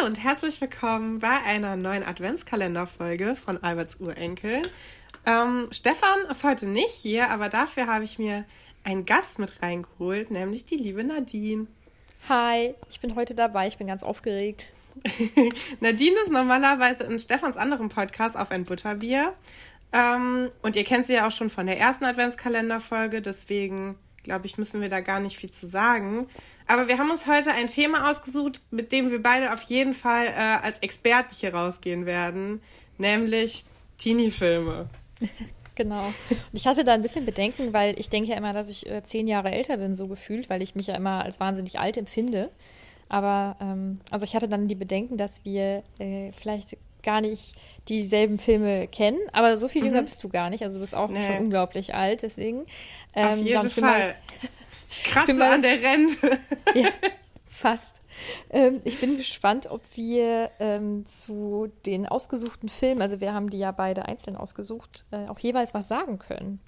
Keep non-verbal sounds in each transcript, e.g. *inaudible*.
Hallo und herzlich willkommen bei einer neuen Adventskalenderfolge von Alberts Urenkel. Ähm, Stefan ist heute nicht hier, aber dafür habe ich mir einen Gast mit reingeholt, nämlich die liebe Nadine. Hi, ich bin heute dabei, ich bin ganz aufgeregt. *laughs* Nadine ist normalerweise in Stefans anderem Podcast auf ein Butterbier. Ähm, und ihr kennt sie ja auch schon von der ersten Adventskalenderfolge, deswegen glaube ich, müssen wir da gar nicht viel zu sagen. Aber wir haben uns heute ein Thema ausgesucht, mit dem wir beide auf jeden Fall äh, als Experten hier rausgehen werden, nämlich Teenie-Filme. *laughs* genau. Und ich hatte da ein bisschen Bedenken, weil ich denke ja immer, dass ich äh, zehn Jahre älter bin, so gefühlt, weil ich mich ja immer als wahnsinnig alt empfinde. Aber ähm, also ich hatte dann die Bedenken, dass wir äh, vielleicht gar nicht dieselben Filme kennen, aber so viel jünger mhm. bist du gar nicht. Also du bist auch nee. schon unglaublich alt, deswegen. Ähm, Auf jeden Fall. Mal, ich kratze mal, an der Rente. *laughs* ja, fast. Ähm, ich bin gespannt, ob wir ähm, zu den ausgesuchten Filmen, also wir haben die ja beide einzeln ausgesucht, äh, auch jeweils was sagen können.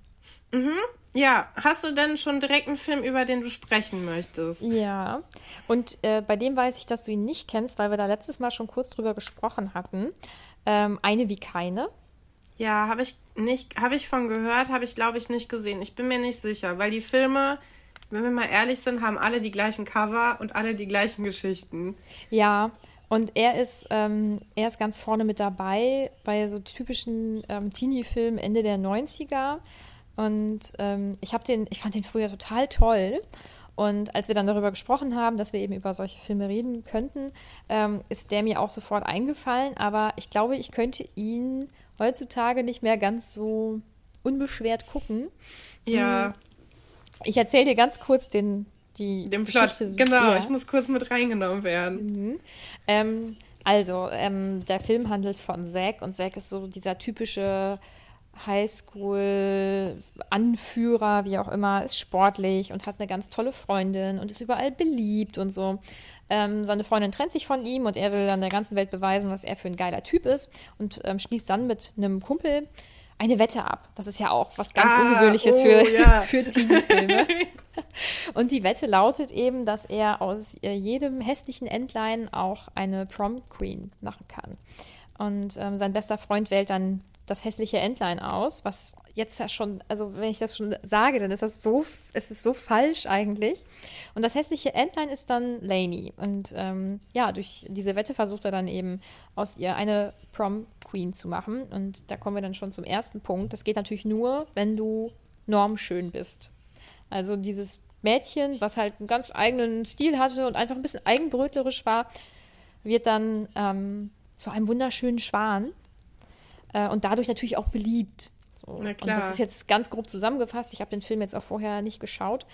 Mhm. Ja, hast du denn schon direkt einen Film, über den du sprechen möchtest? Ja, und äh, bei dem weiß ich, dass du ihn nicht kennst, weil wir da letztes Mal schon kurz drüber gesprochen hatten. Ähm, eine wie keine. Ja, habe ich nicht, habe ich von gehört, habe ich glaube ich nicht gesehen. Ich bin mir nicht sicher, weil die Filme, wenn wir mal ehrlich sind, haben alle die gleichen Cover und alle die gleichen Geschichten. Ja, und er ist, ähm, er ist ganz vorne mit dabei bei so typischen ähm, Teenie-Filmen Ende der 90er. Und ähm, ich habe den, ich fand den früher total toll. Und als wir dann darüber gesprochen haben, dass wir eben über solche Filme reden könnten, ähm, ist der mir auch sofort eingefallen. Aber ich glaube, ich könnte ihn heutzutage nicht mehr ganz so unbeschwert gucken. Ja. Hm. Ich erzähle dir ganz kurz den, die den Plot. Genau, ja. ich muss kurz mit reingenommen werden. Mhm. Ähm, also, ähm, der Film handelt von Zack und Zack ist so dieser typische Highschool-Anführer, wie auch immer, ist sportlich und hat eine ganz tolle Freundin und ist überall beliebt und so. Ähm, seine Freundin trennt sich von ihm und er will dann der ganzen Welt beweisen, was er für ein geiler Typ ist und ähm, schließt dann mit einem Kumpel eine Wette ab. Das ist ja auch was ganz ah, Ungewöhnliches oh, für, *laughs* ja. für Teenie-Filme. *laughs* und die Wette lautet eben, dass er aus äh, jedem hässlichen Entlein auch eine Prom Queen machen kann. Und ähm, sein bester Freund wählt dann das hässliche Entlein aus, was jetzt ja schon, also wenn ich das schon sage, dann ist das so, es ist so falsch eigentlich. Und das hässliche Entlein ist dann Lainey. Und ähm, ja, durch diese Wette versucht er dann eben aus ihr eine Prom Queen zu machen. Und da kommen wir dann schon zum ersten Punkt. Das geht natürlich nur, wenn du normschön bist. Also dieses Mädchen, was halt einen ganz eigenen Stil hatte und einfach ein bisschen eigenbrötlerisch war, wird dann ähm, zu einem wunderschönen Schwan äh, und dadurch natürlich auch beliebt. So. Na klar. Und das ist jetzt ganz grob zusammengefasst. Ich habe den Film jetzt auch vorher nicht geschaut,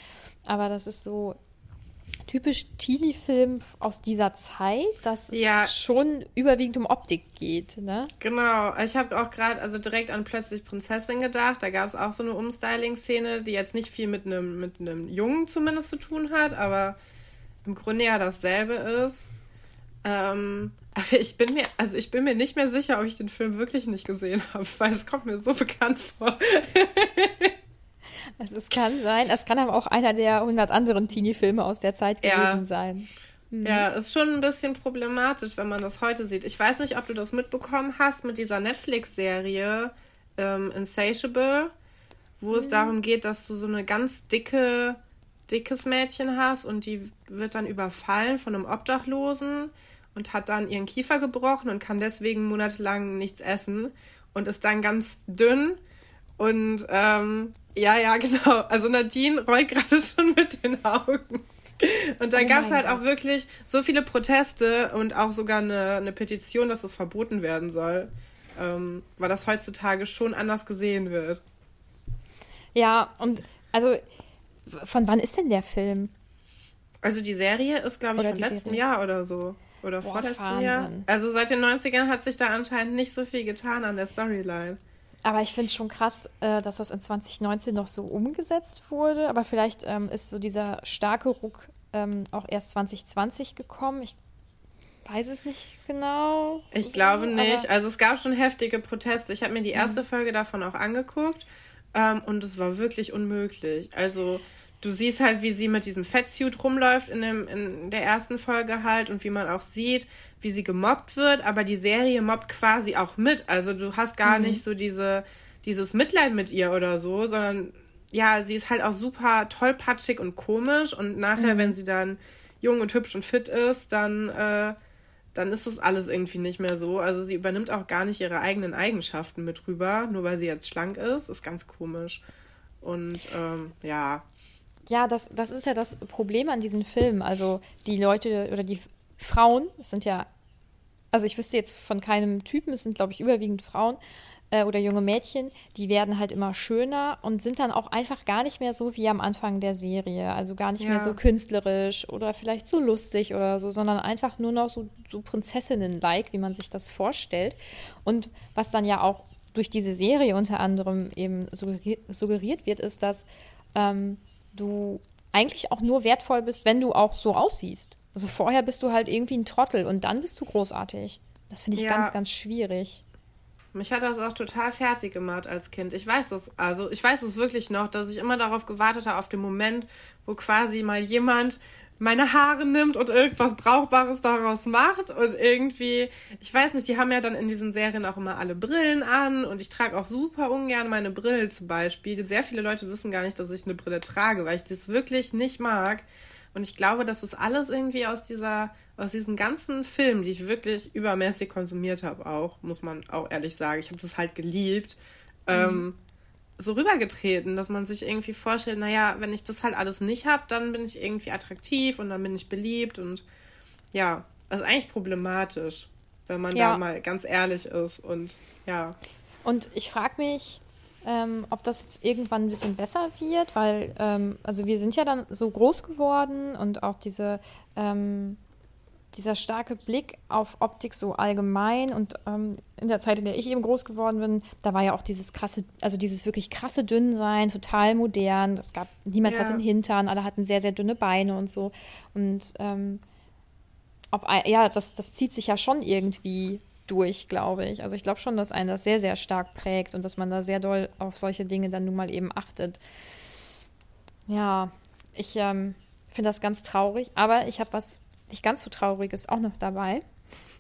aber das ist so typisch Teenie-Film aus dieser Zeit, dass ja. es schon überwiegend um Optik geht. Ne? Genau. Ich habe auch gerade also direkt an Plötzlich Prinzessin gedacht. Da gab es auch so eine Umstyling-Szene, die jetzt nicht viel mit einem mit Jungen zumindest zu tun hat, aber im Grunde ja dasselbe ist. Ähm, aber ich bin mir, also ich bin mir nicht mehr sicher, ob ich den Film wirklich nicht gesehen habe, weil es kommt mir so bekannt vor. also es kann sein, es kann aber auch einer der 100 anderen Teenie-Filme aus der Zeit gewesen ja. sein. Mhm. Ja, ist schon ein bisschen problematisch, wenn man das heute sieht. Ich weiß nicht, ob du das mitbekommen hast mit dieser Netflix-Serie ähm, Insatiable, wo mhm. es darum geht, dass du so eine ganz dicke, dickes Mädchen hast und die wird dann überfallen von einem Obdachlosen und hat dann ihren Kiefer gebrochen und kann deswegen monatelang nichts essen und ist dann ganz dünn. Und ähm, ja, ja, *laughs* genau. Also Nadine rollt gerade *laughs* schon mit den Augen. Und dann oh gab es halt Gott. auch wirklich so viele Proteste und auch sogar eine, eine Petition, dass es verboten werden soll, ähm, weil das heutzutage schon anders gesehen wird. Ja, und also von wann ist denn der Film? Also die Serie ist, glaube ich, oder von letztem Serie? Jahr oder so. Oder Boah, vorletzten Wahnsinn. Jahr. Also seit den 90ern hat sich da anscheinend nicht so viel getan an der Storyline. Aber ich finde es schon krass, äh, dass das in 2019 noch so umgesetzt wurde. Aber vielleicht ähm, ist so dieser starke Ruck ähm, auch erst 2020 gekommen. Ich weiß es nicht genau. Ich so, glaube nicht. Also es gab schon heftige Proteste. Ich habe mir die erste mhm. Folge davon auch angeguckt. Ähm, und es war wirklich unmöglich. Also du siehst halt, wie sie mit diesem Fettsuit rumläuft in, dem, in der ersten Folge halt und wie man auch sieht, wie sie gemobbt wird, aber die Serie mobbt quasi auch mit. Also du hast gar mhm. nicht so diese, dieses Mitleid mit ihr oder so, sondern ja, sie ist halt auch super tollpatschig und komisch und nachher, mhm. wenn sie dann jung und hübsch und fit ist, dann, äh, dann ist das alles irgendwie nicht mehr so. Also sie übernimmt auch gar nicht ihre eigenen Eigenschaften mit rüber, nur weil sie jetzt schlank ist. Ist ganz komisch. Und ähm, ja. Ja, das, das ist ja das Problem an diesen Filmen. Also die Leute oder die Frauen, es sind ja, also ich wüsste jetzt von keinem Typen, es sind, glaube ich, überwiegend Frauen äh, oder junge Mädchen, die werden halt immer schöner und sind dann auch einfach gar nicht mehr so wie am Anfang der Serie. Also gar nicht ja. mehr so künstlerisch oder vielleicht so lustig oder so, sondern einfach nur noch so, so Prinzessinnen-like, wie man sich das vorstellt. Und was dann ja auch durch diese Serie unter anderem eben suggeriert wird, ist, dass ähm, du eigentlich auch nur wertvoll bist, wenn du auch so aussiehst. Also vorher bist du halt irgendwie ein Trottel und dann bist du großartig. Das finde ich ja. ganz, ganz schwierig. Mich hat das auch total fertig gemacht als Kind. Ich weiß das, also ich weiß es wirklich noch, dass ich immer darauf gewartet habe, auf den Moment, wo quasi mal jemand meine Haare nimmt und irgendwas Brauchbares daraus macht und irgendwie, ich weiß nicht, die haben ja dann in diesen Serien auch immer alle Brillen an und ich trage auch super ungern meine Brille zum Beispiel. Sehr viele Leute wissen gar nicht, dass ich eine Brille trage, weil ich das wirklich nicht mag. Und ich glaube, das ist alles irgendwie aus dieser, aus diesen ganzen Filmen, die ich wirklich übermäßig konsumiert habe, auch, muss man auch ehrlich sagen. Ich habe das halt geliebt. Mhm. Ähm, so rübergetreten, dass man sich irgendwie vorstellt, naja, wenn ich das halt alles nicht habe, dann bin ich irgendwie attraktiv und dann bin ich beliebt und ja, das ist eigentlich problematisch, wenn man ja. da mal ganz ehrlich ist und ja. Und ich frage mich, ähm, ob das jetzt irgendwann ein bisschen besser wird, weil, ähm, also wir sind ja dann so groß geworden und auch diese, ähm, dieser starke Blick auf Optik so allgemein und ähm, in der Zeit, in der ich eben groß geworden bin, da war ja auch dieses krasse, also dieses wirklich krasse Dünnsein, total modern. Es gab, niemand ja. hatte einen Hintern, alle hatten sehr, sehr dünne Beine und so. Und ähm, ob, ja, das, das zieht sich ja schon irgendwie durch, glaube ich. Also ich glaube schon, dass einen das sehr, sehr stark prägt und dass man da sehr doll auf solche Dinge dann nun mal eben achtet. Ja, ich ähm, finde das ganz traurig, aber ich habe was nicht ganz so Trauriges auch noch dabei.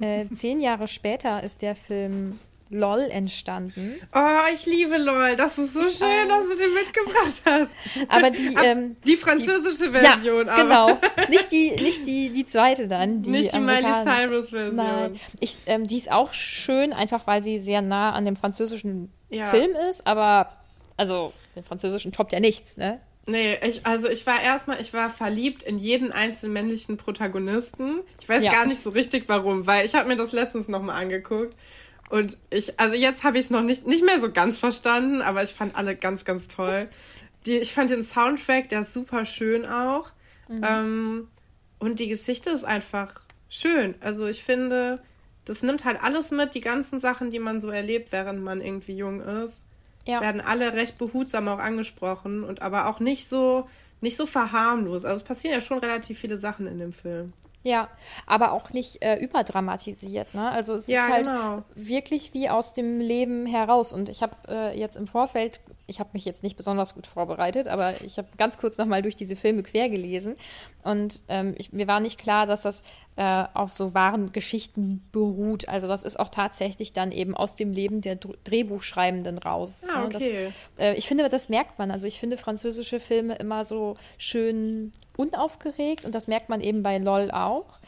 Äh, *laughs* zehn Jahre später ist der Film LOL entstanden. Oh, ich liebe LOL. Das ist so ich schön, auch. dass du den mitgebracht hast. Aber die, ähm, die französische die, Version. Ja, genau. *laughs* Nicht die, nicht die, die zweite dann. Die nicht die Miley Cyrus Version. Nein. Ich, ähm, die ist auch schön, einfach weil sie sehr nah an dem französischen ja. Film ist. Aber, also, den französischen toppt ja nichts, ne? Nee, ich, also ich war erstmal, ich war verliebt in jeden einzelnen männlichen Protagonisten. Ich weiß ja. gar nicht so richtig warum, weil ich habe mir das letztens nochmal angeguckt. Und ich, also jetzt habe ich es noch nicht, nicht mehr so ganz verstanden, aber ich fand alle ganz, ganz toll. Die, ich fand den Soundtrack, der ist super schön auch. Mhm. Ähm, und die Geschichte ist einfach schön. Also ich finde, das nimmt halt alles mit, die ganzen Sachen, die man so erlebt, während man irgendwie jung ist. Ja. Werden alle recht behutsam auch angesprochen und aber auch nicht so, nicht so verharmlos. Also es passieren ja schon relativ viele Sachen in dem Film. Ja, aber auch nicht äh, überdramatisiert. Ne? Also es ja, ist halt genau. wirklich wie aus dem Leben heraus. Und ich habe äh, jetzt im Vorfeld, ich habe mich jetzt nicht besonders gut vorbereitet, aber ich habe ganz kurz nochmal durch diese Filme quer gelesen. Und ähm, ich, mir war nicht klar, dass das äh, auf so wahren Geschichten beruht. Also das ist auch tatsächlich dann eben aus dem Leben der Drehbuchschreibenden raus. Ah, okay. Das, äh, ich finde, das merkt man. Also ich finde französische Filme immer so schön unaufgeregt und das merkt man eben bei LOL auch.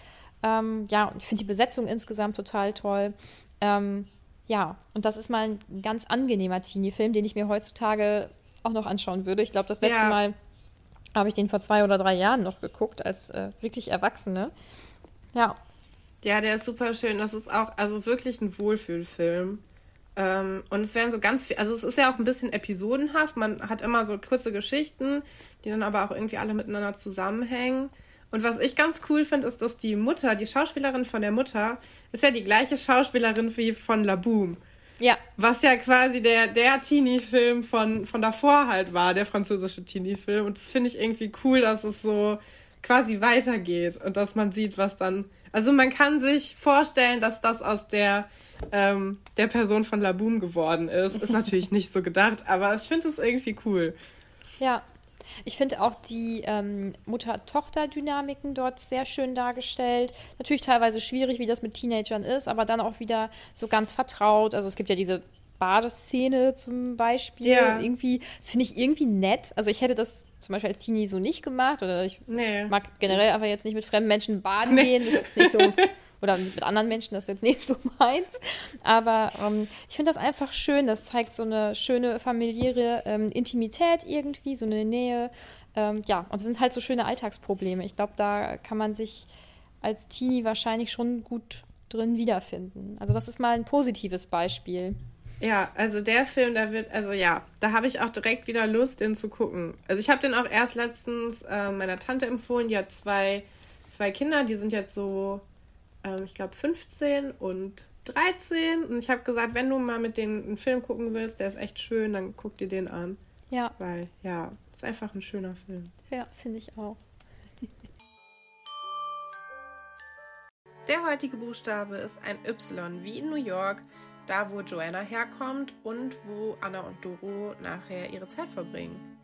Ähm, ja, ich finde die Besetzung insgesamt total toll. Ähm, ja, und das ist mal ein ganz angenehmer Teenie-Film, den ich mir heutzutage auch noch anschauen würde. Ich glaube, das letzte ja. Mal habe ich den vor zwei oder drei Jahren noch geguckt, als äh, wirklich Erwachsene. Ja. Ja, der ist super schön. Das ist auch, also wirklich ein Wohlfühlfilm. Ähm, und es werden so ganz viel, also es ist ja auch ein bisschen episodenhaft. Man hat immer so kurze Geschichten, die dann aber auch irgendwie alle miteinander zusammenhängen. Und was ich ganz cool finde, ist, dass die Mutter, die Schauspielerin von der Mutter, ist ja die gleiche Schauspielerin wie von La Boom. Ja. Was ja quasi der, der Teenie-Film von, von davor halt war, der französische Teenie-Film. Und das finde ich irgendwie cool, dass es so quasi weitergeht und dass man sieht, was dann. Also man kann sich vorstellen, dass das aus der ähm, der Person von Laboom geworden ist. Ist *laughs* natürlich nicht so gedacht, aber ich finde es irgendwie cool. Ja. Ich finde auch die ähm, Mutter-Tochter-Dynamiken dort sehr schön dargestellt. Natürlich teilweise schwierig, wie das mit Teenagern ist, aber dann auch wieder so ganz vertraut. Also es gibt ja diese Badeszene zum Beispiel. Ja. Irgendwie, das finde ich irgendwie nett. Also ich hätte das zum Beispiel als Teenie so nicht gemacht oder ich nee. mag generell aber jetzt nicht mit fremden Menschen baden nee. gehen. Das ist nicht so *laughs* oder mit anderen Menschen, das ist jetzt nicht so *laughs* meins. Aber ähm, ich finde das einfach schön. Das zeigt so eine schöne familiäre ähm, Intimität irgendwie, so eine Nähe. Ähm, ja, und es sind halt so schöne Alltagsprobleme. Ich glaube, da kann man sich als Teenie wahrscheinlich schon gut drin wiederfinden. Also das ist mal ein positives Beispiel. Ja, also der Film, da wird, also ja, da habe ich auch direkt wieder Lust, den zu gucken. Also ich habe den auch erst letztens äh, meiner Tante empfohlen, die hat zwei, zwei Kinder, die sind jetzt so, ähm, ich glaube, 15 und 13. Und ich habe gesagt, wenn du mal mit denen einen Film gucken willst, der ist echt schön, dann guck dir den an. Ja. Weil, ja, ist einfach ein schöner Film. Ja, finde ich auch. *laughs* Der heutige Buchstabe ist ein Y wie in New York da wo Joanna herkommt und wo Anna und Doro nachher ihre Zeit verbringen.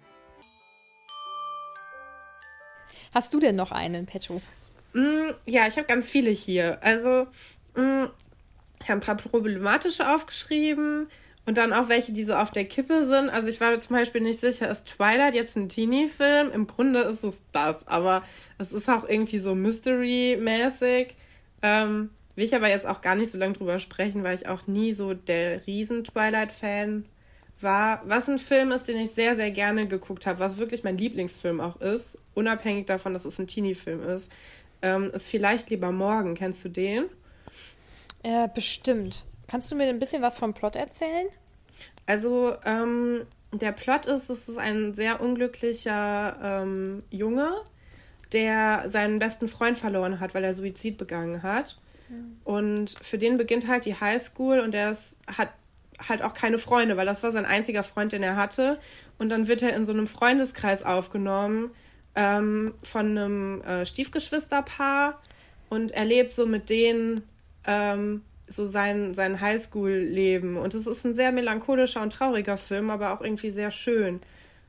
Hast du denn noch einen, Petro? Mm, ja, ich habe ganz viele hier. Also, mm, ich habe ein paar problematische aufgeschrieben und dann auch welche, die so auf der Kippe sind. Also, ich war mir zum Beispiel nicht sicher, ist Twilight jetzt ein Teenie-Film? Im Grunde ist es das, aber es ist auch irgendwie so Mystery-mäßig. Ähm, Will ich aber jetzt auch gar nicht so lange drüber sprechen, weil ich auch nie so der Riesen-Twilight-Fan war. Was ein Film ist, den ich sehr, sehr gerne geguckt habe, was wirklich mein Lieblingsfilm auch ist, unabhängig davon, dass es ein Teenie-Film ist, ähm, ist Vielleicht lieber morgen. Kennst du den? Äh, bestimmt. Kannst du mir ein bisschen was vom Plot erzählen? Also, ähm, der Plot ist, es ist ein sehr unglücklicher ähm, Junge, der seinen besten Freund verloren hat, weil er Suizid begangen hat. Und für den beginnt halt die Highschool und er ist, hat halt auch keine Freunde, weil das war sein einziger Freund, den er hatte. Und dann wird er in so einem Freundeskreis aufgenommen ähm, von einem äh, Stiefgeschwisterpaar und erlebt so mit denen ähm, so sein, sein Highschool-Leben. Und es ist ein sehr melancholischer und trauriger Film, aber auch irgendwie sehr schön.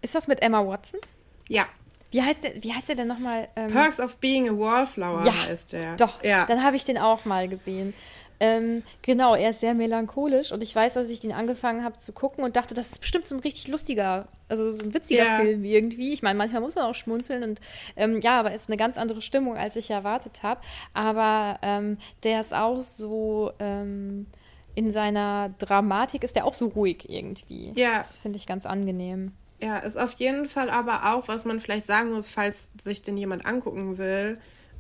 Ist das mit Emma Watson? Ja, wie heißt der, wie heißt der denn nochmal? Ähm, Perks of Being a Wallflower ja, heißt der. Doch, ja. dann habe ich den auch mal gesehen. Ähm, genau, er ist sehr melancholisch und ich weiß, dass ich den angefangen habe zu gucken und dachte, das ist bestimmt so ein richtig lustiger, also so ein witziger yeah. Film irgendwie. Ich meine, manchmal muss man auch schmunzeln und ähm, ja, aber es ist eine ganz andere Stimmung, als ich erwartet habe. Aber ähm, der ist auch so ähm, in seiner Dramatik ist der auch so ruhig irgendwie. Ja. Das finde ich ganz angenehm. Ja, ist auf jeden Fall aber auch, was man vielleicht sagen muss, falls sich den jemand angucken will,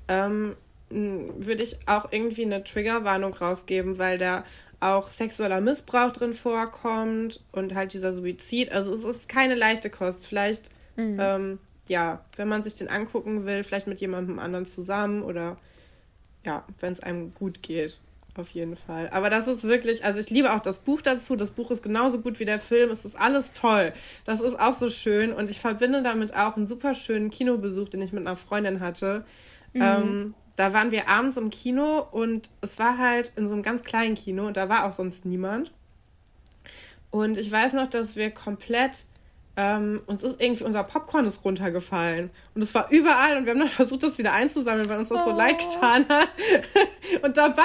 ähm, würde ich auch irgendwie eine Triggerwarnung rausgeben, weil da auch sexueller Missbrauch drin vorkommt und halt dieser Suizid. Also es ist keine leichte Kost. Vielleicht, mhm. ähm, ja, wenn man sich den angucken will, vielleicht mit jemandem anderen zusammen oder ja, wenn es einem gut geht auf jeden Fall. Aber das ist wirklich, also ich liebe auch das Buch dazu. Das Buch ist genauso gut wie der Film. Es ist alles toll. Das ist auch so schön. Und ich verbinde damit auch einen super schönen Kinobesuch, den ich mit einer Freundin hatte. Mhm. Ähm, da waren wir abends im Kino und es war halt in so einem ganz kleinen Kino und da war auch sonst niemand. Und ich weiß noch, dass wir komplett ähm, uns ist irgendwie unser Popcorn ist runtergefallen. Und es war überall und wir haben dann *laughs* versucht, das wieder einzusammeln, weil uns das oh. so leid getan hat. *laughs* und dabei,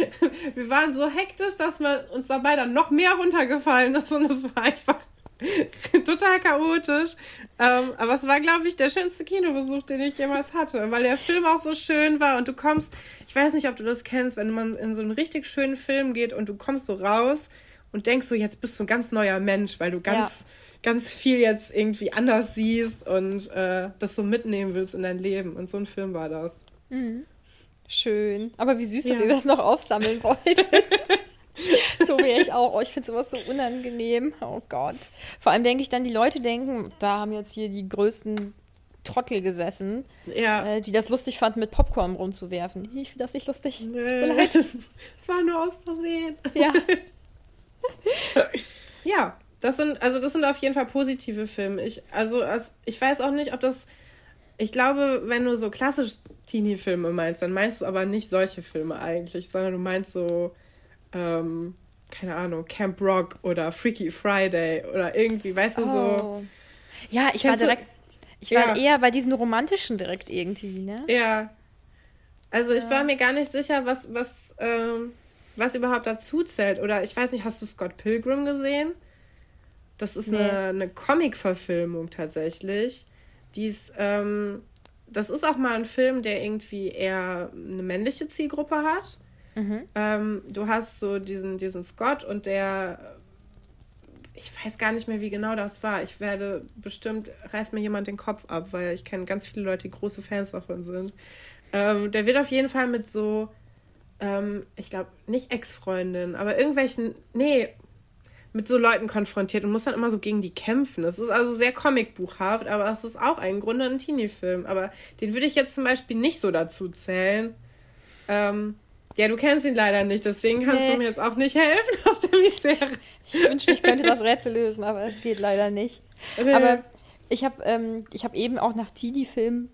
*laughs* wir waren so hektisch, dass man uns dabei dann noch mehr runtergefallen ist und es war einfach *laughs* total chaotisch. Ähm, aber es war, glaube ich, der schönste Kinobesuch, den ich jemals hatte, weil der Film auch so schön war und du kommst, ich weiß nicht, ob du das kennst, wenn man in so einen richtig schönen Film geht und du kommst so raus und denkst so, jetzt bist du ein ganz neuer Mensch, weil du ganz ja ganz viel jetzt irgendwie anders siehst und äh, das so mitnehmen willst in dein Leben. Und so ein Film war das. Mhm. Schön. Aber wie süß, ja. dass ihr das noch aufsammeln wollt. *laughs* so wäre ich auch. Oh, ich finde sowas so unangenehm. Oh Gott. Vor allem denke ich dann, die Leute denken, da haben jetzt hier die größten Trottel gesessen, ja. äh, die das lustig fanden, mit Popcorn rumzuwerfen. Ich finde das nicht lustig. Es tut mir leid. *laughs* Es war nur aus Versehen. Ja. *laughs* ja, das sind, also das sind auf jeden Fall positive Filme. Ich, also, also ich weiß auch nicht, ob das. Ich glaube, wenn du so klassisch Teenie-Filme meinst, dann meinst du aber nicht solche Filme eigentlich, sondern du meinst so, ähm, keine Ahnung, Camp Rock oder Freaky Friday oder irgendwie, weißt du, oh. so. Ja, ich war direkt. Ich war ja. eher bei diesen romantischen direkt irgendwie, ne? Ja. Also ich ja. war mir gar nicht sicher, was, was, ähm, was überhaupt dazu zählt. Oder ich weiß nicht, hast du Scott Pilgrim gesehen? Das ist nee. eine, eine Comic-Verfilmung tatsächlich. Die ist, ähm, das ist auch mal ein Film, der irgendwie eher eine männliche Zielgruppe hat. Mhm. Ähm, du hast so diesen, diesen Scott und der ich weiß gar nicht mehr, wie genau das war. Ich werde bestimmt, reißt mir jemand den Kopf ab, weil ich kenne ganz viele Leute, die große Fans davon sind. Ähm, der wird auf jeden Fall mit so, ähm, ich glaube, nicht Ex-Freundinnen, aber irgendwelchen, nee, mit so Leuten konfrontiert und muss dann immer so gegen die kämpfen. Es ist also sehr comicbuchhaft, aber es ist auch ein Grunde ein Teenie-Film. Aber den würde ich jetzt zum Beispiel nicht so dazu zählen. Ähm, ja, du kennst ihn leider nicht, deswegen kannst nee. du mir jetzt auch nicht helfen *laughs* aus der Misere. Ich wünschte, ich könnte das Rätsel lösen, aber es geht leider nicht. Nee. Aber ich habe ähm, hab eben auch nach Teenie-Filmen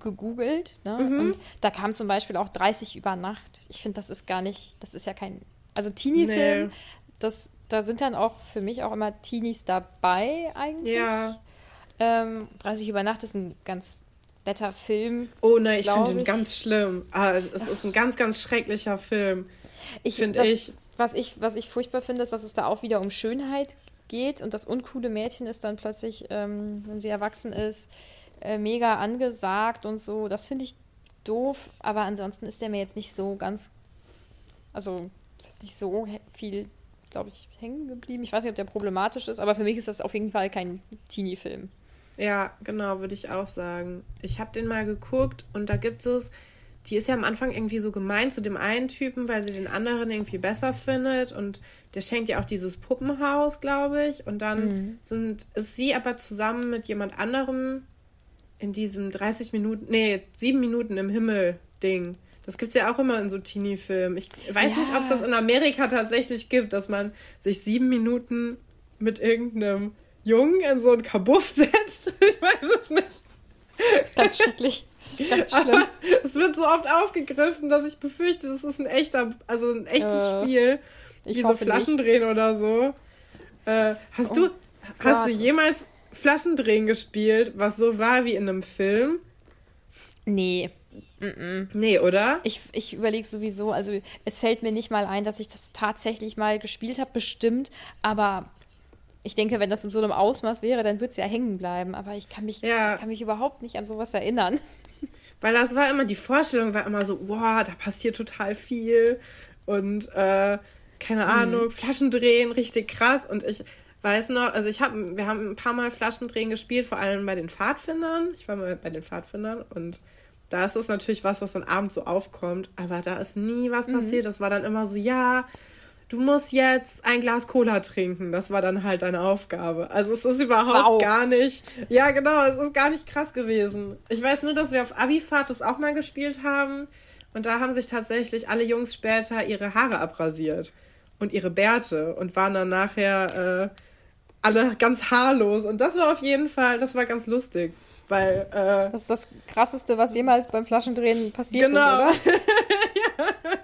gegoogelt. Ne? Mhm. Und da kam zum Beispiel auch 30 über Nacht. Ich finde, das ist gar nicht, das ist ja kein. Also Teenie-Film, nee. das, da sind dann auch für mich auch immer Teenies dabei eigentlich. Ja. Ähm, 30 über Nacht ist ein ganz netter Film. Oh nein, ich finde ihn ganz schlimm. Ah, es, es, ist ein ganz, ganz schrecklicher Film. Ich finde ich. Was ich. Was ich furchtbar finde, ist, dass es da auch wieder um Schönheit geht und das uncoole Mädchen ist dann plötzlich, ähm, wenn sie erwachsen ist, äh, mega angesagt und so. Das finde ich doof, aber ansonsten ist der mir jetzt nicht so ganz. Also, ist nicht so viel, glaube ich, hängen geblieben. Ich weiß nicht, ob der problematisch ist, aber für mich ist das auf jeden Fall kein Teenie-Film. Ja, genau, würde ich auch sagen. Ich habe den mal geguckt und da gibt es, die ist ja am Anfang irgendwie so gemein zu dem einen Typen, weil sie den anderen irgendwie besser findet und der schenkt ja auch dieses Puppenhaus, glaube ich. Und dann mhm. sind, ist sie aber zusammen mit jemand anderem in diesem 30 Minuten, nee, 7 Minuten im Himmel-Ding. Das gibt es ja auch immer in so Teenie-Filmen. Ich weiß ja. nicht, ob es das in Amerika tatsächlich gibt, dass man sich sieben Minuten mit irgendeinem Jungen in so ein Kabuff setzt. *laughs* ich weiß es nicht. Ganz schrecklich. Ganz schlimm. es wird so oft aufgegriffen, dass ich befürchte, das ist ein echter, also ein echtes äh, Spiel. Wie so Flaschendrehen nicht. oder so. Äh, hast oh, du, hast du jemals Flaschendrehen gespielt, was so war wie in einem Film? Nee. Mm -mm. Nee, oder? Ich, ich überlege sowieso, also es fällt mir nicht mal ein, dass ich das tatsächlich mal gespielt habe, bestimmt, aber ich denke, wenn das in so einem Ausmaß wäre, dann würde es ja hängen bleiben. Aber ich kann mich, ja. ich kann mich überhaupt nicht an sowas erinnern. *laughs* Weil das war immer, die Vorstellung war immer so, wow, da passiert total viel. Und äh, keine Ahnung, mhm. Flaschen drehen, richtig krass. Und ich weiß noch, also ich habe, wir haben ein paar Mal Flaschendrehen gespielt, vor allem bei den Pfadfindern. Ich war mal bei den Pfadfindern und da ist es natürlich was, was dann abends so aufkommt, aber da ist nie was mhm. passiert. Das war dann immer so, ja, du musst jetzt ein Glas Cola trinken. Das war dann halt deine Aufgabe. Also es ist überhaupt wow. gar nicht, ja genau, es ist gar nicht krass gewesen. Ich weiß nur, dass wir auf Abifahrt das auch mal gespielt haben und da haben sich tatsächlich alle Jungs später ihre Haare abrasiert und ihre Bärte und waren dann nachher äh, alle ganz haarlos und das war auf jeden Fall, das war ganz lustig. Weil, äh, das ist das Krasseste, was jemals beim Flaschendrehen passiert genau. ist, oder? *laughs* *laughs* ja.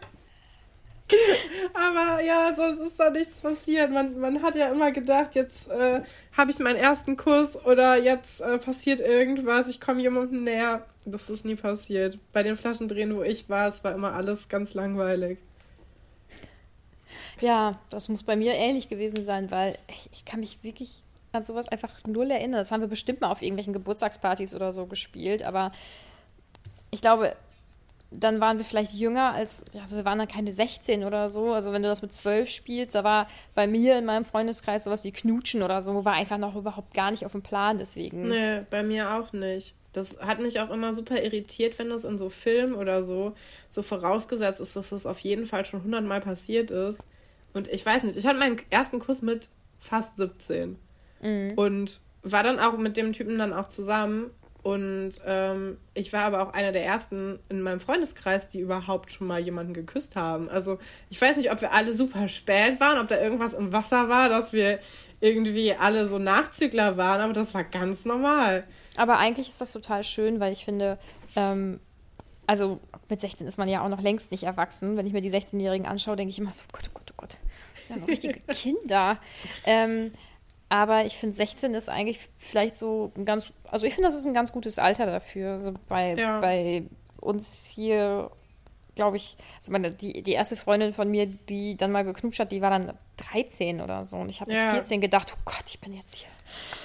*laughs* Aber ja, sonst ist da nichts passiert. Man, man hat ja immer gedacht, jetzt äh, habe ich meinen ersten Kuss oder jetzt äh, passiert irgendwas, ich komme jemandem näher. Das ist nie passiert. Bei den Flaschendrehen, wo ich war, es war immer alles ganz langweilig. Ja, das muss bei mir ähnlich gewesen sein, weil ich, ich kann mich wirklich an sowas einfach null erinnern. Das haben wir bestimmt mal auf irgendwelchen Geburtstagspartys oder so gespielt, aber ich glaube, dann waren wir vielleicht jünger als, also wir waren dann keine 16 oder so. Also wenn du das mit 12 spielst, da war bei mir in meinem Freundeskreis sowas wie Knutschen oder so, war einfach noch überhaupt gar nicht auf dem Plan, deswegen. Nee, bei mir auch nicht. Das hat mich auch immer super irritiert, wenn das in so Filmen oder so so vorausgesetzt ist, dass das auf jeden Fall schon hundertmal passiert ist. Und ich weiß nicht, ich hatte meinen ersten Kuss mit fast 17. Mhm. Und war dann auch mit dem Typen dann auch zusammen. Und ähm, ich war aber auch einer der ersten in meinem Freundeskreis, die überhaupt schon mal jemanden geküsst haben. Also ich weiß nicht, ob wir alle super spät waren, ob da irgendwas im Wasser war, dass wir irgendwie alle so Nachzügler waren, aber das war ganz normal. Aber eigentlich ist das total schön, weil ich finde, ähm, also mit 16 ist man ja auch noch längst nicht erwachsen. Wenn ich mir die 16-Jährigen anschaue, denke ich immer so, oh Gott, oh Gott, oh Gott, das sind ja noch richtige *laughs* Kinder. Ähm, Aber ich finde, 16 ist eigentlich vielleicht so ein ganz, also ich finde, das ist ein ganz gutes Alter dafür. Also bei, ja. bei uns hier, glaube ich, also meine, die, die erste Freundin von mir, die dann mal geknutscht hat, die war dann 13 oder so. Und ich habe ja. mit 14 gedacht, oh Gott, ich bin jetzt hier.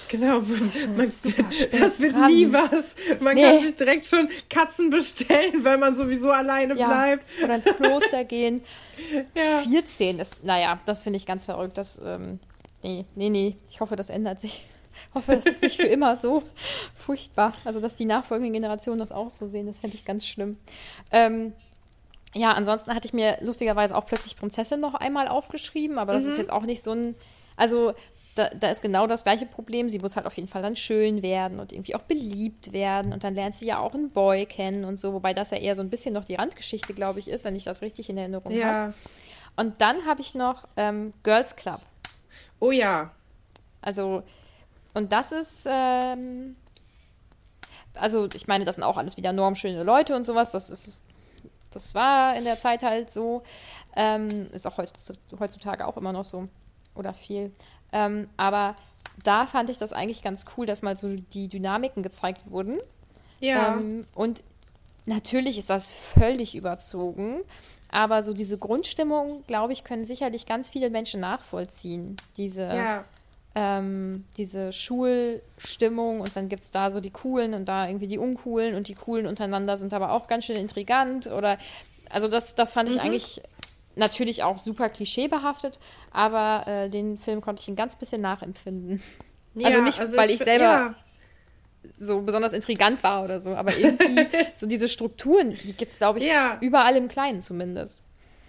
Genau, man, das wird dran. nie was. Man nee. kann sich direkt schon Katzen bestellen, weil man sowieso alleine ja. bleibt. Oder ins Kloster gehen. *laughs* Ja. 14 ist, naja, das finde ich ganz verrückt. Das, ähm, nee, nee, nee. Ich hoffe, das ändert sich. Ich hoffe, das ist nicht für immer so furchtbar. Also, dass die nachfolgenden Generationen das auch so sehen, das fände ich ganz schlimm. Ähm, ja, ansonsten hatte ich mir lustigerweise auch plötzlich Prinzessin noch einmal aufgeschrieben, aber das mhm. ist jetzt auch nicht so ein. Also, da, da, ist genau das gleiche Problem. Sie muss halt auf jeden Fall dann schön werden und irgendwie auch beliebt werden. Und dann lernt sie ja auch einen Boy kennen und so, wobei das ja eher so ein bisschen noch die Randgeschichte, glaube ich, ist, wenn ich das richtig in Erinnerung ja. habe. Und dann habe ich noch ähm, Girls Club. Oh ja. Also, und das ist, ähm, also ich meine, das sind auch alles wieder normschöne Leute und sowas. Das ist, das war in der Zeit halt so. Ähm, ist auch heutzutage auch immer noch so. Oder viel. Ähm, aber da fand ich das eigentlich ganz cool, dass mal so die Dynamiken gezeigt wurden. Ja. Ähm, und natürlich ist das völlig überzogen, aber so diese Grundstimmung, glaube ich, können sicherlich ganz viele Menschen nachvollziehen. Diese, ja. ähm, diese Schulstimmung und dann gibt es da so die Coolen und da irgendwie die Uncoolen und die Coolen untereinander sind aber auch ganz schön intrigant oder also das, das fand ich mhm. eigentlich natürlich auch super klischeebehaftet, aber äh, den Film konnte ich ein ganz bisschen nachempfinden. Ja, also nicht, also weil ich, ich selber ja. So besonders intrigant war oder so, aber irgendwie *laughs* so diese Strukturen, die gibt es, glaube ich, ja. überall im Kleinen zumindest.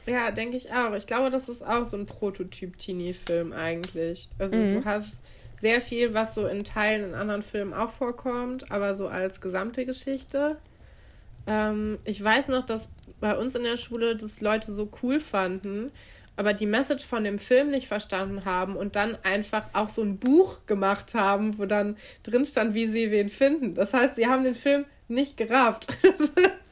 Ja, denke ich auch. Ich glaube, das ist auch so ein Prototyp-Teenie-Film eigentlich. Also mhm. du hast sehr viel, was so in Teilen in anderen Filmen auch vorkommt, aber so als gesamte Geschichte. Ähm, ich weiß noch, dass bei uns in der Schule das Leute so cool fanden, aber die Message von dem Film nicht verstanden haben und dann einfach auch so ein Buch gemacht haben, wo dann drin stand, wie sie wen finden. Das heißt, sie haben den Film nicht gerafft. *laughs*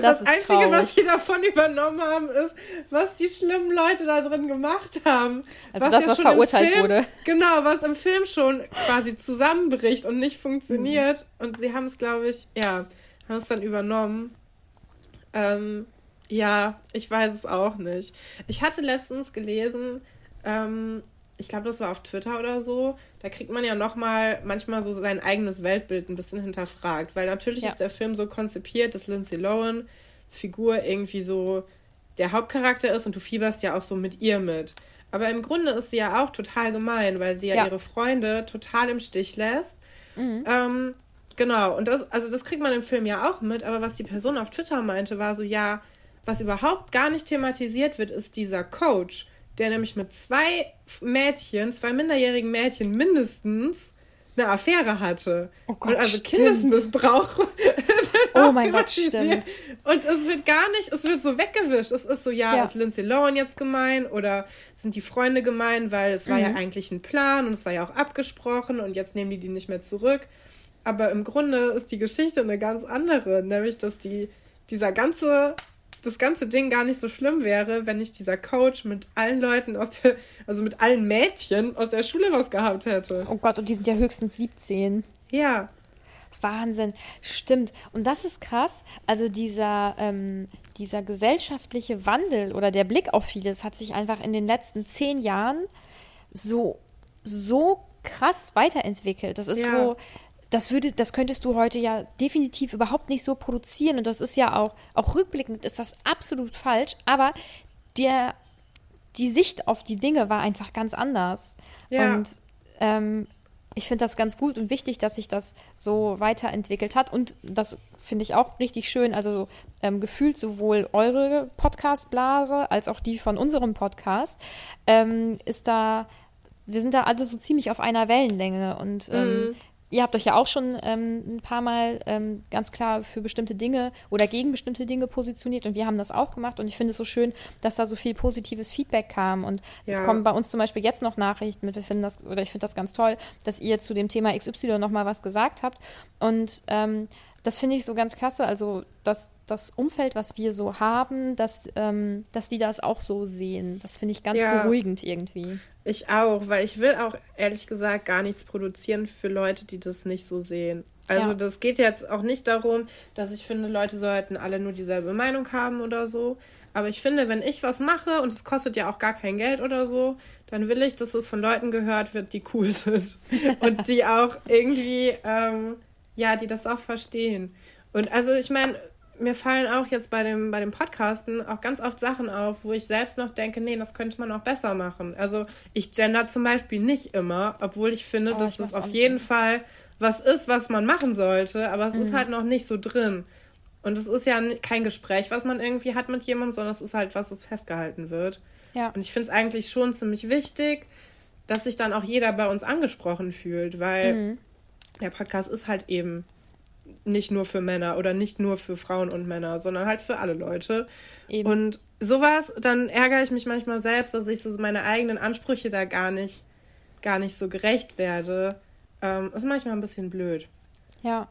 Das, das Einzige, traurig. was sie davon übernommen haben, ist, was die schlimmen Leute da drin gemacht haben. Also was das, ja was verurteilt Film, wurde. Genau, was im Film schon quasi zusammenbricht und nicht funktioniert. Mhm. Und sie haben es, glaube ich, ja, haben es dann übernommen. Ähm, ja, ich weiß es auch nicht. Ich hatte letztens gelesen, ähm, ich glaube, das war auf Twitter oder so, da kriegt man ja nochmal manchmal so sein eigenes Weltbild ein bisschen hinterfragt, weil natürlich ja. ist der Film so konzipiert, dass Lindsay Lohan als Figur irgendwie so der Hauptcharakter ist und du fieberst ja auch so mit ihr mit. Aber im Grunde ist sie ja auch total gemein, weil sie ja, ja. ihre Freunde total im Stich lässt. Mhm. Ähm, Genau, und das, also das kriegt man im Film ja auch mit, aber was die Person auf Twitter meinte, war so, ja, was überhaupt gar nicht thematisiert wird, ist dieser Coach, der nämlich mit zwei Mädchen, zwei minderjährigen Mädchen mindestens eine Affäre hatte. Oh Gott, und also stimmt. Kindesmissbrauch. *laughs* oh mein Gott, stimmt. Und es wird gar nicht, es wird so weggewischt. Es ist so, ja, ja. ist Lindsay Lohan jetzt gemein oder sind die Freunde gemein, weil es war mhm. ja eigentlich ein Plan und es war ja auch abgesprochen und jetzt nehmen die die nicht mehr zurück. Aber im Grunde ist die Geschichte eine ganz andere, nämlich dass die, dieser ganze, das ganze Ding gar nicht so schlimm wäre, wenn nicht dieser Coach mit allen Leuten aus der, also mit allen Mädchen aus der Schule rausgehabt hätte. Oh Gott, und die sind ja höchstens 17. Ja. Wahnsinn, stimmt. Und das ist krass. Also dieser, ähm, dieser gesellschaftliche Wandel oder der Blick auf vieles hat sich einfach in den letzten zehn Jahren so, so krass weiterentwickelt. Das ist ja. so, das würde, das könntest du heute ja definitiv überhaupt nicht so produzieren. Und das ist ja auch, auch rückblickend ist das absolut falsch. Aber der, die Sicht auf die Dinge war einfach ganz anders. Ja. Und ähm, ich finde das ganz gut und wichtig, dass sich das so weiterentwickelt hat. Und das finde ich auch richtig schön. Also ähm, gefühlt sowohl eure Podcast-Blase als auch die von unserem Podcast ähm, ist da, wir sind da alle so ziemlich auf einer Wellenlänge. Und ähm, mhm ihr habt euch ja auch schon ähm, ein paar Mal ähm, ganz klar für bestimmte Dinge oder gegen bestimmte Dinge positioniert und wir haben das auch gemacht und ich finde es so schön, dass da so viel positives Feedback kam und ja. es kommen bei uns zum Beispiel jetzt noch Nachrichten mit, wir finden das, oder ich finde das ganz toll, dass ihr zu dem Thema XY nochmal was gesagt habt und ähm, das finde ich so ganz klasse. Also, dass das Umfeld, was wir so haben, dass, ähm, dass die das auch so sehen. Das finde ich ganz ja, beruhigend irgendwie. Ich auch, weil ich will auch ehrlich gesagt gar nichts produzieren für Leute, die das nicht so sehen. Also ja. das geht jetzt auch nicht darum, dass ich finde, Leute sollten alle nur dieselbe Meinung haben oder so. Aber ich finde, wenn ich was mache und es kostet ja auch gar kein Geld oder so, dann will ich, dass es von Leuten gehört wird, die cool *laughs* sind und die auch irgendwie, ähm, ja, die das auch verstehen. Und also ich meine, mir fallen auch jetzt bei dem, bei dem Podcasten auch ganz oft Sachen auf, wo ich selbst noch denke, nee, das könnte man auch besser machen. Also ich gender zum Beispiel nicht immer, obwohl ich finde, oh, dass das auf jeden so. Fall was ist, was man machen sollte, aber es mhm. ist halt noch nicht so drin. Und es ist ja kein Gespräch, was man irgendwie hat mit jemandem, sondern es ist halt was, was festgehalten wird. Ja. Und ich finde es eigentlich schon ziemlich wichtig, dass sich dann auch jeder bei uns angesprochen fühlt, weil mhm. Der Podcast ist halt eben nicht nur für Männer oder nicht nur für Frauen und Männer, sondern halt für alle Leute. Eben. Und sowas, dann ärgere ich mich manchmal selbst, dass ich so meine eigenen Ansprüche da gar nicht, gar nicht so gerecht werde. Ähm, ist manchmal ein bisschen blöd. Ja.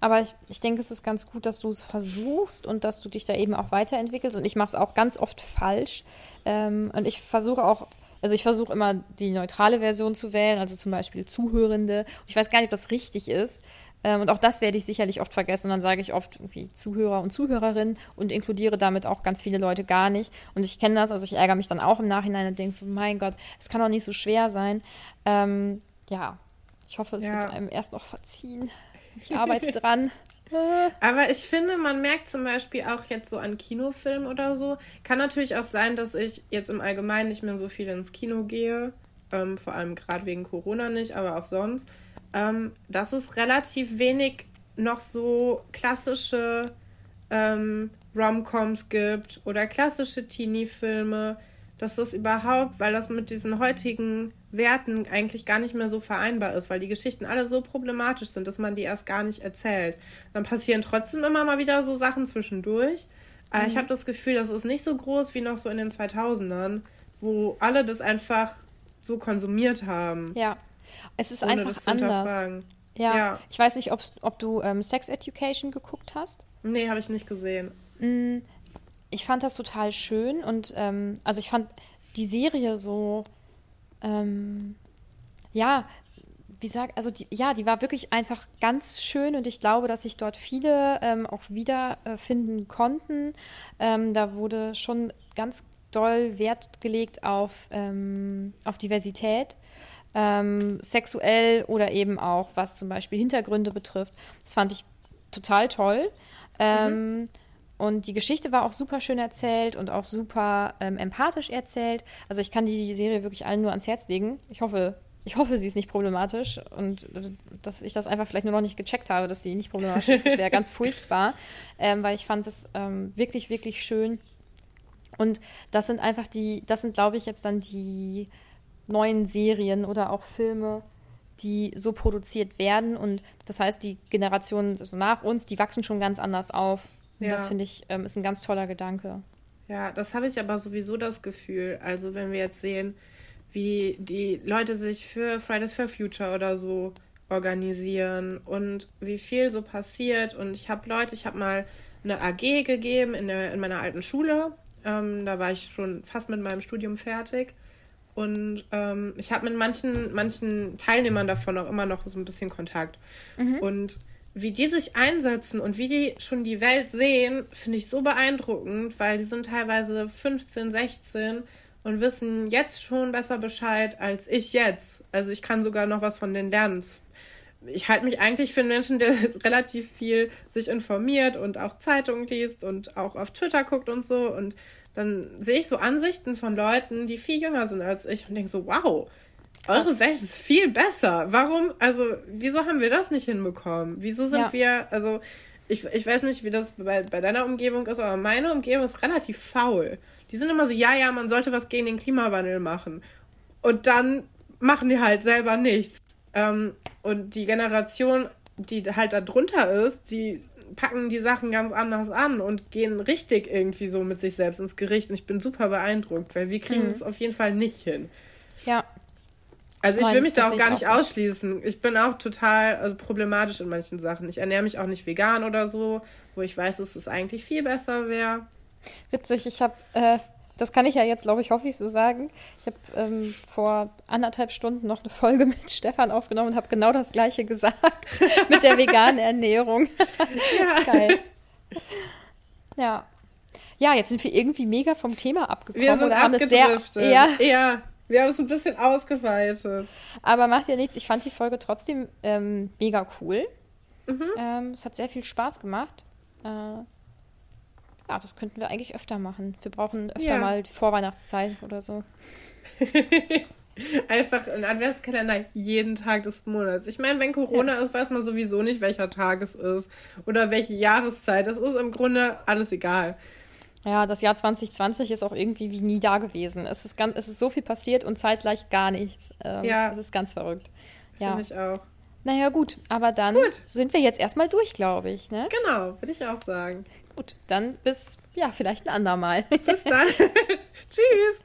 Aber ich, ich denke, es ist ganz gut, dass du es versuchst und dass du dich da eben auch weiterentwickelst. Und ich mache es auch ganz oft falsch. Ähm, und ich versuche auch, also ich versuche immer die neutrale Version zu wählen, also zum Beispiel Zuhörende. Ich weiß gar nicht, ob das richtig ist. Ähm, und auch das werde ich sicherlich oft vergessen. Und dann sage ich oft irgendwie Zuhörer und Zuhörerinnen und inkludiere damit auch ganz viele Leute gar nicht. Und ich kenne das, also ich ärgere mich dann auch im Nachhinein und denke so, mein Gott, es kann doch nicht so schwer sein. Ähm, ja, ich hoffe, es ja. wird einem erst noch verziehen. Ich arbeite *laughs* dran. Aber ich finde, man merkt zum Beispiel auch jetzt so an Kinofilmen oder so, kann natürlich auch sein, dass ich jetzt im Allgemeinen nicht mehr so viel ins Kino gehe, ähm, vor allem gerade wegen Corona nicht, aber auch sonst, ähm, dass es relativ wenig noch so klassische ähm, Rom-Coms gibt oder klassische Teenie-Filme, dass das überhaupt, weil das mit diesen heutigen Werten eigentlich gar nicht mehr so vereinbar ist, weil die Geschichten alle so problematisch sind, dass man die erst gar nicht erzählt. Dann passieren trotzdem immer mal wieder so Sachen zwischendurch. Aber mhm. ich habe das Gefühl, das ist nicht so groß wie noch so in den 2000ern, wo alle das einfach so konsumiert haben. Ja, es ist einfach anders. Ja. ja. ich weiß nicht, ob, ob du ähm, Sex Education geguckt hast. Nee, habe ich nicht gesehen. Mm, ich fand das total schön und ähm, also ich fand die Serie so ähm, ja, wie sagt, also die, ja, die war wirklich einfach ganz schön und ich glaube, dass sich dort viele ähm, auch wiederfinden äh, konnten. Ähm, da wurde schon ganz doll Wert gelegt auf, ähm, auf Diversität, ähm, sexuell oder eben auch was zum Beispiel Hintergründe betrifft. Das fand ich total toll. Ähm, mhm. Und die Geschichte war auch super schön erzählt und auch super ähm, empathisch erzählt. Also ich kann die Serie wirklich allen nur ans Herz legen. Ich hoffe, ich hoffe, sie ist nicht problematisch und äh, dass ich das einfach vielleicht nur noch nicht gecheckt habe, dass sie nicht problematisch ist. Das wäre ganz *laughs* furchtbar, ähm, weil ich fand es ähm, wirklich, wirklich schön. Und das sind einfach die, das sind, glaube ich, jetzt dann die neuen Serien oder auch Filme, die so produziert werden. Und das heißt, die Generationen nach uns, die wachsen schon ganz anders auf. Ja. Das finde ich, ähm, ist ein ganz toller Gedanke. Ja, das habe ich aber sowieso das Gefühl. Also wenn wir jetzt sehen, wie die Leute sich für Fridays for Future oder so organisieren und wie viel so passiert. Und ich habe Leute, ich habe mal eine AG gegeben in, der, in meiner alten Schule. Ähm, da war ich schon fast mit meinem Studium fertig. Und ähm, ich habe mit manchen, manchen Teilnehmern davon auch immer noch so ein bisschen Kontakt. Mhm. Und wie die sich einsetzen und wie die schon die Welt sehen, finde ich so beeindruckend, weil die sind teilweise 15, 16 und wissen jetzt schon besser Bescheid als ich jetzt. Also ich kann sogar noch was von denen lernen. Ich halte mich eigentlich für einen Menschen, der *laughs* relativ viel sich informiert und auch Zeitungen liest und auch auf Twitter guckt und so. Und dann sehe ich so Ansichten von Leuten, die viel jünger sind als ich und denke so, wow, Krass. Eure Welt ist viel besser. Warum, also, wieso haben wir das nicht hinbekommen? Wieso sind ja. wir, also, ich, ich weiß nicht, wie das bei, bei deiner Umgebung ist, aber meine Umgebung ist relativ faul. Die sind immer so, ja, ja, man sollte was gegen den Klimawandel machen. Und dann machen die halt selber nichts. Ähm, und die Generation, die halt da drunter ist, die packen die Sachen ganz anders an und gehen richtig irgendwie so mit sich selbst ins Gericht. Und ich bin super beeindruckt, weil wir kriegen mhm. es auf jeden Fall nicht hin. Ja, Also ich will mich da auch gar nicht auch so. ausschließen. Ich bin auch total also problematisch in manchen Sachen. Ich ernähre mich auch nicht vegan oder so, wo ich weiß, dass es eigentlich viel besser wäre. Witzig, ich habe, äh, das kann ich ja jetzt, glaube ich, hoffe ich so sagen. Ich habe ähm, vor anderthalb Stunden noch eine Folge *laughs* mit Stefan aufgenommen und habe genau das gleiche gesagt *laughs* mit der veganen Ernährung. *laughs* ja. Geil. Ja. Ja, jetzt sind wir irgendwie mega vom Thema abgekommen. Wir sind oder haben es sehr, ja, ja, wir haben es ein bisschen ausgeweitet. Aber macht ja nichts. Ich fand die Folge trotzdem ähm, mega cool. Mhm. Ähm, es hat sehr viel Spaß gemacht. Äh, ja, das könnten wir eigentlich öfter machen. Wir brauchen öfter ja. mal die Vorweihnachtszeit oder so. *laughs* Einfach ein Adventskalender jeden Tag des Monats. Ich meine, wenn Corona ja. ist, weiß man sowieso nicht, welcher Tag es ist oder welche Jahreszeit. Das ist im Grunde alles egal. Ja, das Jahr 2020 ist auch irgendwie wie nie da gewesen. Es ist, ganz, es ist so viel passiert und zeitgleich gar nichts. Ähm, ja. Es ist ganz verrückt. Ja. Finde ich auch. Naja, gut, aber dann gut. sind wir jetzt erstmal durch, glaube ich. Ne? Genau, würde ich auch sagen. Gut, dann bis, ja, vielleicht ein andermal. Bis dann. *laughs* *laughs* Tschüss.